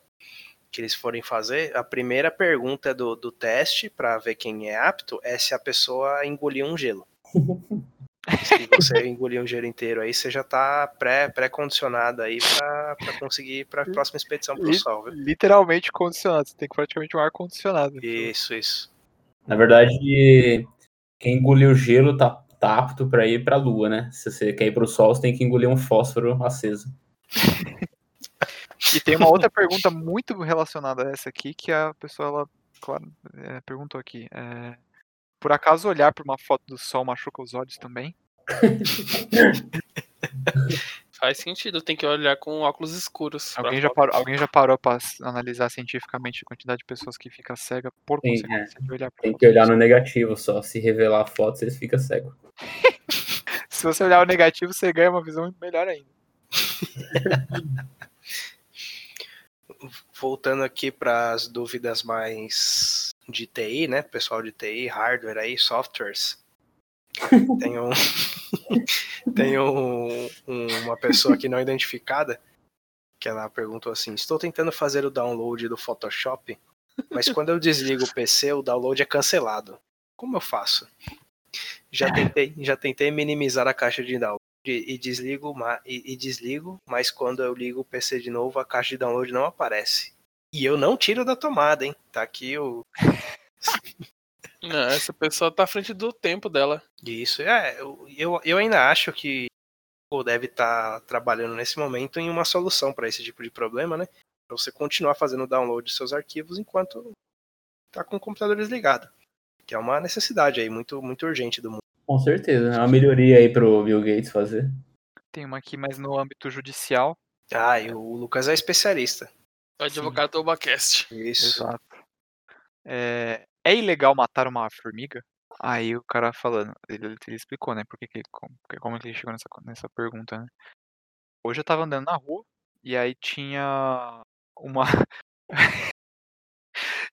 que eles forem fazer, a primeira pergunta do, do teste, para ver quem é apto, é se a pessoa engoliu um gelo. Se você engolir um gelo inteiro aí, você já tá pré- pré-condicionado aí para conseguir ir para a próxima expedição para o Li- Sol, viu? Literalmente condicionado, você tem que praticamente um ar-condicionado. Isso, isso. Na verdade, quem engoliu gelo tá, tá apto pra ir pra lua, né? Se você quer ir pro sol, você tem que engolir um fósforo aceso. E tem uma outra pergunta muito relacionada a essa aqui, que a pessoa, ela, claro, é, perguntou aqui. é, por acaso olhar para uma foto do sol machuca os olhos também? Faz sentido, tem que olhar com óculos escuros. pra Alguém já parou, alguém já parou para analisar cientificamente a quantidade de pessoas que fica cega por Sim, consequência de olhar pra Tem que do olhar sol? no negativo só. Se revelar a foto, você fica cego. Se você olhar o negativo, você ganha uma visão melhor ainda. voltando aqui para as dúvidas mais de TI, né? Pessoal de TI, hardware aí, softwares. Tem um tem um- um- uma pessoa aqui não identificada que ela perguntou assim: "Estou tentando fazer o download do Photoshop, mas quando eu desligo o PC, o download é cancelado. Como eu faço?" Já tentei, já tentei minimizar a caixa de download e desligo, e, e desligo, mas quando eu ligo o PC de novo, a caixa de download não aparece. E eu não tiro da tomada, hein? Tá aqui o. Não, essa pessoa tá à frente do tempo dela. Isso, é. Eu, eu, eu ainda acho que o deve estar trabalhando nesse momento em uma solução para esse tipo de problema, né? Pra você continuar fazendo o download dos seus arquivos enquanto tá com o computador desligado. Que é uma necessidade aí muito, muito urgente do mundo. Com certeza. É uma melhoria aí pro Bill Gates fazer. Tem uma aqui mais no âmbito judicial. Ah, e o Lucas é especialista. O advogado do Obacast. Isso. Exato. É, é ilegal matar uma formiga? Aí o cara falando, ele, ele explicou, né, porque que, como, como que ele chegou nessa, nessa pergunta, né? Hoje eu tava andando na rua e aí tinha uma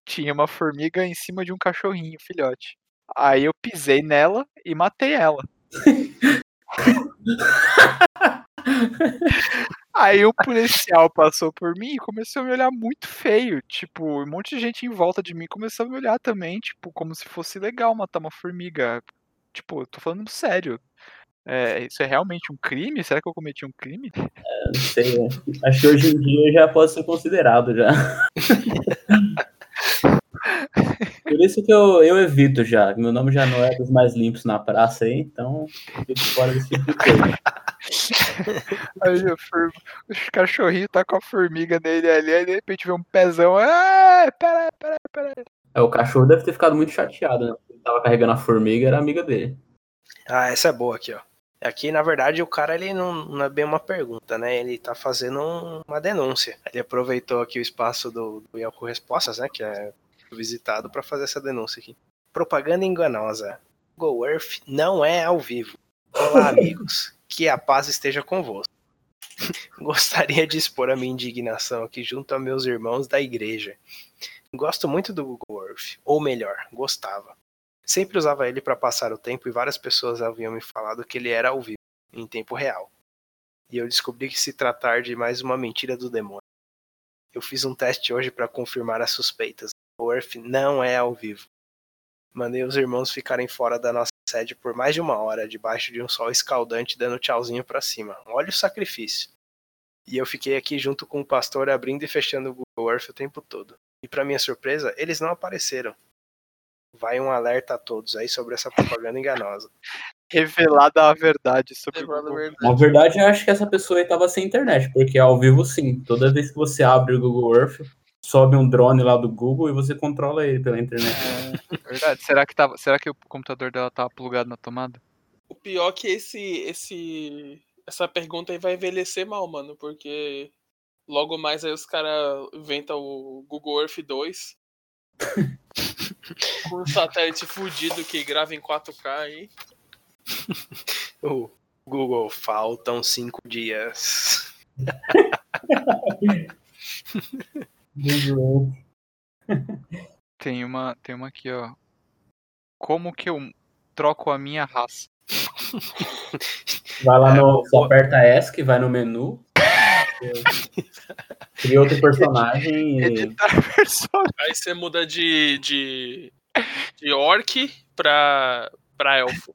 tinha uma formiga em cima de um cachorrinho, filhote. Aí eu pisei nela e matei ela. Aí um policial passou por mim e começou a me olhar muito feio. Tipo, um monte de gente em volta de mim começou a me olhar também, tipo, como se fosse legal matar uma formiga. Tipo, eu tô falando sério. É, isso é realmente um crime? Será que eu cometi um crime? Eu não sei, né? Acho que hoje em dia já pode ser considerado já. Por isso que eu, eu evito já. Meu nome já não é dos mais limpos na praça aí, então fico fora desse tipo de coisa. Aí o, form... o cachorrinho tá com a formiga nele ali, aí de repente vê um pezão. Ah, pera, pera, pera. É, o cachorro deve ter ficado muito chateado, né? Ele tava carregando a formiga e era amiga dele. Ah, essa é boa aqui, ó. Aqui, na verdade, o cara ele não, não é bem uma pergunta, né? Ele tá fazendo um- uma denúncia. Ele aproveitou aqui o espaço do, do Yahoo Respostas, né? Que é visitado para fazer essa denúncia aqui. Propaganda enganosa. Google Earth não é ao vivo. Olá, amigos. Que a paz esteja convosco. Gostaria de expor a minha indignação aqui junto a meus irmãos da igreja. Gosto muito do Google Earth, ou melhor, gostava. Sempre usava ele para passar o tempo e várias pessoas haviam me falado que ele era ao vivo, em tempo real. E eu descobri que se tratar de mais uma mentira do demônio. Eu fiz um teste hoje para confirmar as suspeitas. Earth não é ao vivo. Mandei os irmãos ficarem fora da nossa sede por mais de uma hora, debaixo de um sol escaldante, dando tchauzinho para cima. Olha o sacrifício. E eu fiquei aqui junto com o pastor abrindo e fechando o Google Earth o tempo todo. E para minha surpresa, eles não apareceram. Vai um alerta a todos aí sobre essa propaganda enganosa. Revelada a verdade sobre o Google. verdade. Na verdade, eu acho que essa pessoa aí tava sem internet, porque ao vivo sim. Toda vez que você abre o Google Earth, sobe um drone lá do Google e você controla ele pela internet. É, verdade. Será que, tava, será que o computador dela tava plugado na tomada? O pior é que esse, esse, essa pergunta aí vai envelhecer mal, mano, porque logo mais aí os caras inventam o Google Earth 2. com um satélite fudido que grava em 4K aí. O Google, faltam cinco dias. Tem uma, tem uma aqui, ó. Como que eu troco a minha raça? Vai lá É, no. O- aperta ESC, vai no menu. Cria outro personagem e. Personagem. Aí você muda de, de, de orc pra, pra elfo.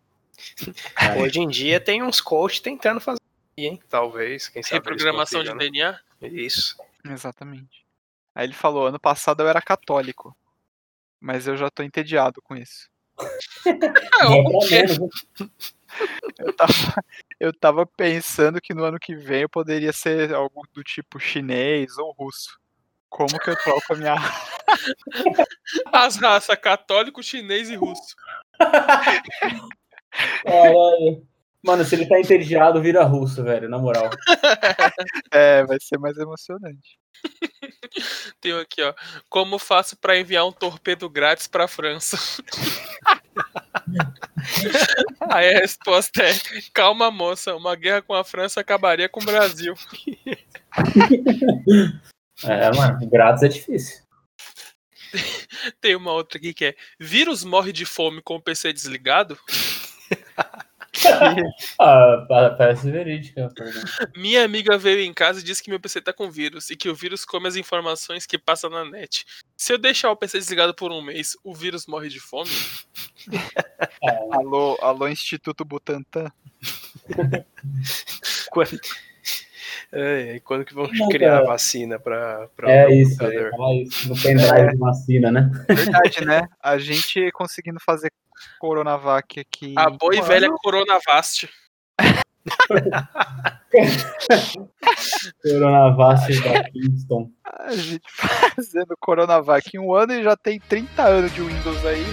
Hoje em dia tem uns coach tentando fazer isso, hein? Talvez, quem sabe. Reprogramação de consigam, DNA. né? Isso. Exatamente. Aí ele falou, ano passado eu era católico. Mas eu já tô entediado com isso. Menos, né? Eu tava, eu tava pensando que no ano que vem eu poderia ser algo do tipo chinês ou russo. Como que eu troco a minha As raças católico, chinês e russo. Caralho. Mano, se ele tá entediado, vira russo, velho, na moral. É, vai ser mais emocionante. Tem aqui, ó. Como faço pra enviar um torpedo grátis pra França? Aí a resposta é: calma, moça. Uma guerra com a França acabaria com o Brasil. É, mano, grátis é difícil. Tem uma outra aqui que é: vírus morre de fome com o PC desligado? Ah, pa- parece verídica. a pergunta. Minha amiga veio em casa e disse que meu PC tá com vírus e que o vírus come as informações que passa na net. Se eu deixar o PC desligado por um mês, o vírus morre de fome? Alô, alô Instituto Butantan. Quando... Ai, quando que vão Não, criar a cara. vacina pra, pra É o isso, falar isso. No pendrive de vacina, né? Verdade, né? A gente conseguindo fazer Coronavac aqui. A boa e velha Coronavast. Coronavac da Kingston. A gente fazendo Coronavac em um ano e já tem 30 anos de Windows aí.